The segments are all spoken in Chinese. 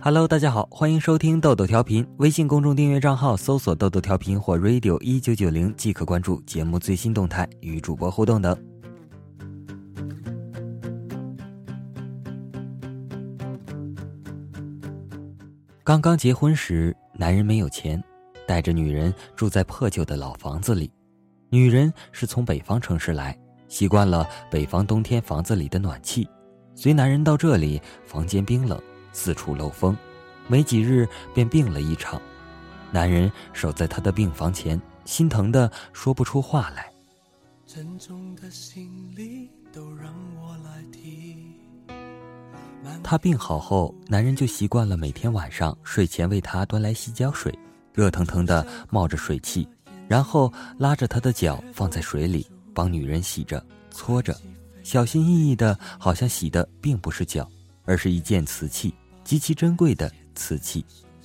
Hello，大家好，欢迎收听豆豆调频。微信公众订阅账号搜索“豆豆调频”或 “radio 一九九零”即可关注节目最新动态，与主播互动等。刚刚结婚时，男人没有钱，带着女人住在破旧的老房子里。女人是从北方城市来，习惯了北方冬天房子里的暖气，随男人到这里，房间冰冷。四处漏风，没几日便病了一场。男人守在他的病房前，心疼的说不出话来。他病好后，男人就习惯了每天晚上睡前为他端来洗脚水，热腾腾的冒着水汽，然后拉着他的脚放在水里，帮女人洗着、搓着，小心翼翼的，好像洗的并不是脚，而是一件瓷器。极其珍贵的瓷器，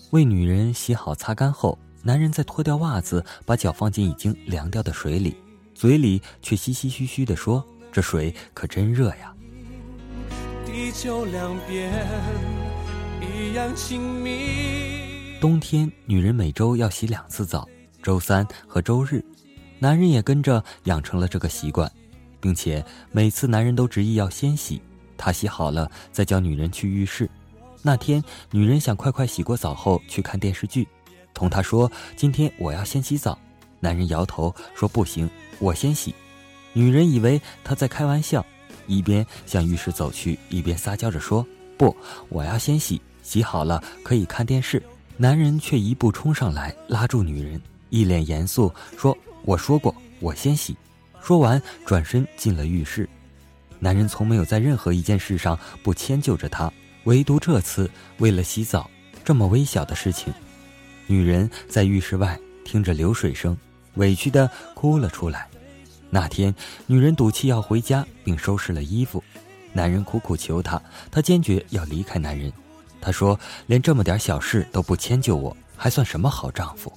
为女人洗好擦干后，男人再脱掉袜子，把脚放进已经凉掉的水里，嘴里却唏唏嘘嘘地说：“这水可真热呀。”冬天，女人每周要洗两次澡，周三和周日，男人也跟着养成了这个习惯，并且每次男人都执意要先洗，他洗好了再叫女人去浴室。那天，女人想快快洗过澡后去看电视剧，同他说：“今天我要先洗澡。”男人摇头说：“不行，我先洗。”女人以为他在开玩笑，一边向浴室走去，一边撒娇着说：“不，我要先洗，洗好了可以看电视。”男人却一步冲上来，拉住女人，一脸严肃说：“我说过，我先洗。”说完，转身进了浴室。男人从没有在任何一件事上不迁就着她。唯独这次，为了洗澡，这么微小的事情，女人在浴室外听着流水声，委屈的哭了出来。那天，女人赌气要回家，并收拾了衣服。男人苦苦求她，她坚决要离开男人。她说：“连这么点小事都不迁就我，还算什么好丈夫？”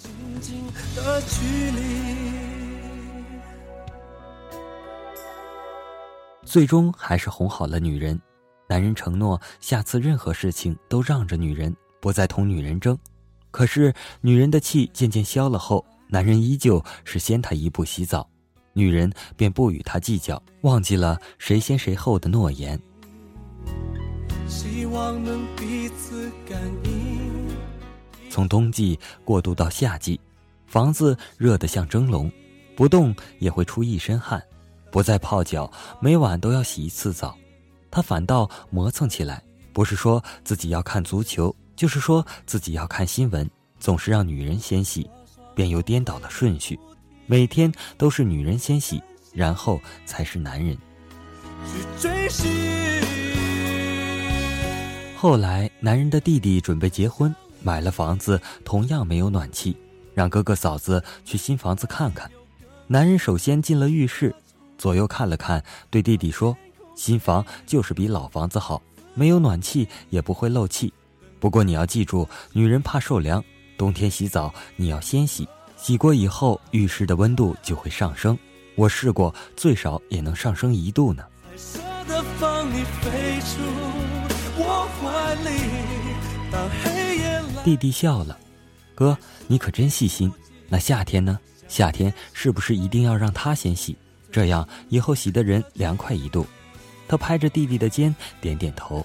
最终还是哄好了女人。男人承诺下次任何事情都让着女人，不再同女人争。可是女人的气渐渐消了后，男人依旧是先她一步洗澡，女人便不与他计较，忘记了谁先谁后的诺言。从冬季过渡到夏季，房子热得像蒸笼，不动也会出一身汗，不再泡脚，每晚都要洗一次澡。他反倒磨蹭起来，不是说自己要看足球，就是说自己要看新闻，总是让女人先洗，便又颠倒了顺序，每天都是女人先洗，然后才是男人。后来，男人的弟弟准备结婚，买了房子，同样没有暖气，让哥哥嫂子去新房子看看。男人首先进了浴室，左右看了看，对弟弟说。新房就是比老房子好，没有暖气也不会漏气。不过你要记住，女人怕受凉，冬天洗澡你要先洗，洗过以后浴室的温度就会上升。我试过，最少也能上升一度呢。弟弟笑了，哥，你可真细心。那夏天呢？夏天是不是一定要让他先洗？这样以后洗的人凉快一度。他拍着弟弟的肩，点点头。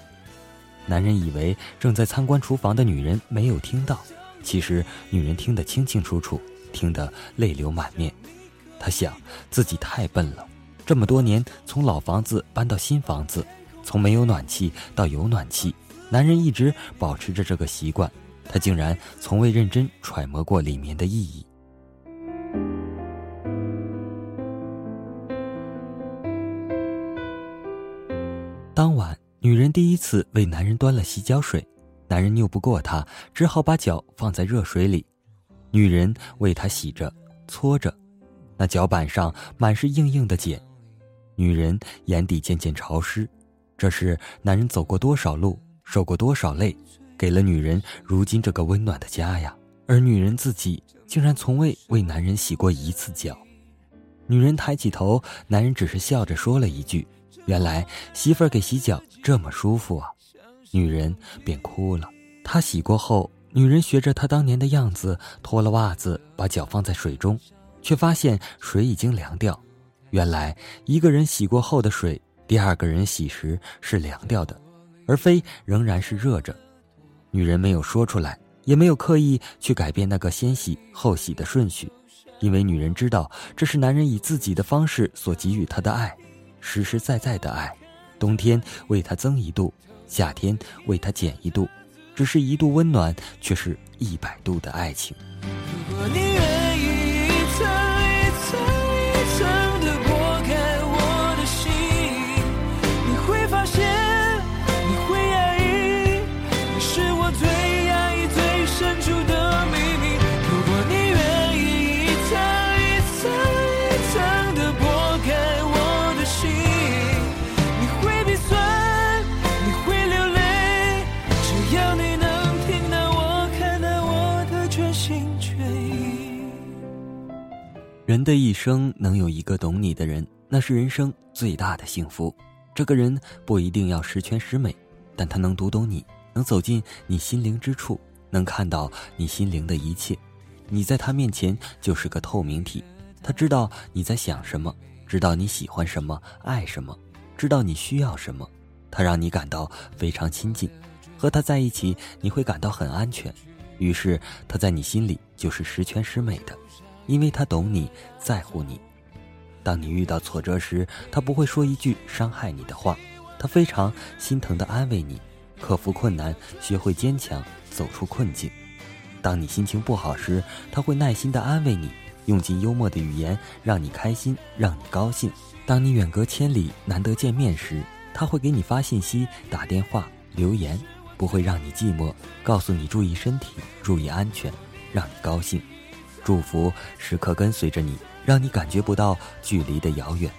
男人以为正在参观厨房的女人没有听到，其实女人听得清清楚楚，听得泪流满面。他想自己太笨了，这么多年从老房子搬到新房子，从没有暖气到有暖气，男人一直保持着这个习惯，他竟然从未认真揣摩过里面的意义。当晚，女人第一次为男人端了洗脚水，男人拗不过她，只好把脚放在热水里。女人为他洗着、搓着，那脚板上满是硬硬的茧。女人眼底渐渐潮湿，这是男人走过多少路，受过多少累，给了女人如今这个温暖的家呀。而女人自己竟然从未为男人洗过一次脚。女人抬起头，男人只是笑着说了一句。原来媳妇儿给洗脚这么舒服啊，女人便哭了。他洗过后，女人学着他当年的样子，脱了袜子，把脚放在水中，却发现水已经凉掉。原来，一个人洗过后的水，第二个人洗时是凉掉的，而非仍然是热着。女人没有说出来，也没有刻意去改变那个先洗后洗的顺序，因为女人知道这是男人以自己的方式所给予她的爱，实实在在的爱。冬天为他增一度，夏天为他减一度，只是一度温暖，却是一百度的爱情。如果你人的一生能有一个懂你的人，那是人生最大的幸福。这个人不一定要十全十美，但他能读懂你，能走进你心灵之处，能看到你心灵的一切。你在他面前就是个透明体，他知道你在想什么，知道你喜欢什么，爱什么，知道你需要什么。他让你感到非常亲近，和他在一起你会感到很安全。于是他在你心里就是十全十美的。因为他懂你，在乎你。当你遇到挫折时，他不会说一句伤害你的话，他非常心疼的安慰你，克服困难，学会坚强，走出困境。当你心情不好时，他会耐心的安慰你，用尽幽默的语言让你开心，让你高兴。当你远隔千里，难得见面时，他会给你发信息、打电话、留言，不会让你寂寞，告诉你注意身体，注意安全，让你高兴。祝福时刻跟随着你，让你感觉不到距离的遥远。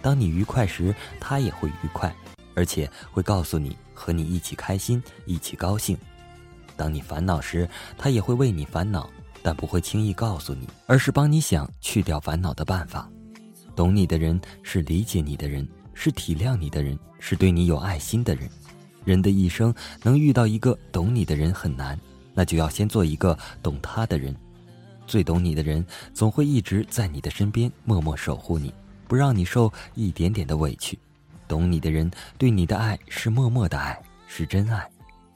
当你愉快时，他也会愉快，而且会告诉你和你一起开心，一起高兴。当你烦恼时，他也会为你烦恼，但不会轻易告诉你，而是帮你想去掉烦恼的办法。懂你的人是理解你的人，是体谅你的人，是对你有爱心的人。人的一生能遇到一个懂你的人很难，那就要先做一个懂他的人。最懂你的人，总会一直在你的身边，默默守护你，不让你受一点点的委屈。懂你的人，对你的爱是默默的爱，是真爱。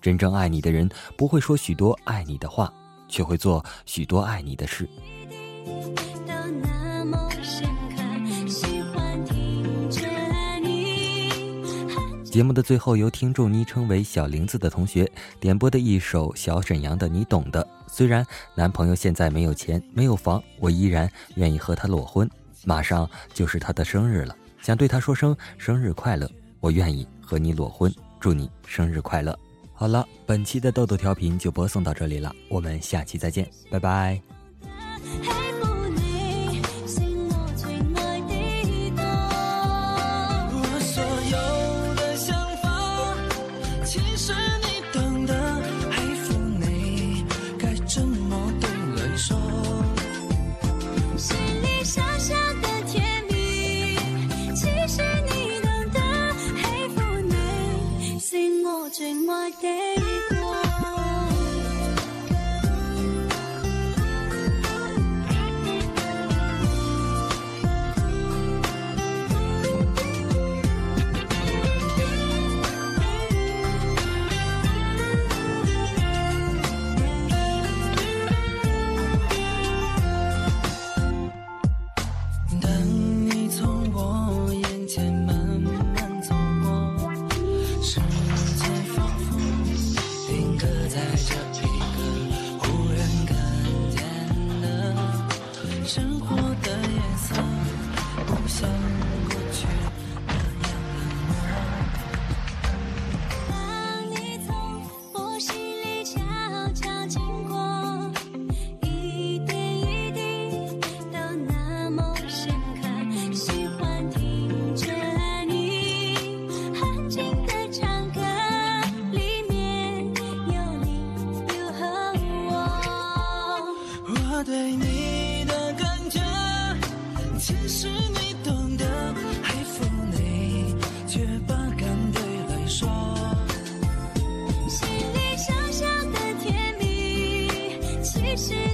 真正爱你的人，不会说许多爱你的话，却会做许多爱你的事。节目的最后，由听众昵称为小玲子的同学点播的一首小沈阳的《你懂的》。虽然男朋友现在没有钱、没有房，我依然愿意和他裸婚。马上就是他的生日了，想对他说声生日快乐。我愿意和你裸婚，祝你生日快乐。好了，本期的豆豆调频就播送到这里了，我们下期再见，拜拜。最爱的 so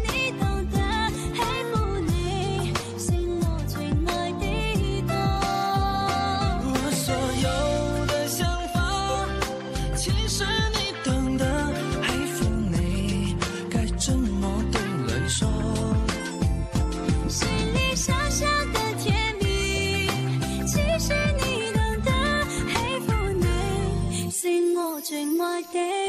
你懂得，喜欢你，是我最爱的。我所有的想法，其实你懂得。喜欢你，该怎么对你说？心里小小的甜蜜，其实你懂得。喜欢你，是我最爱的。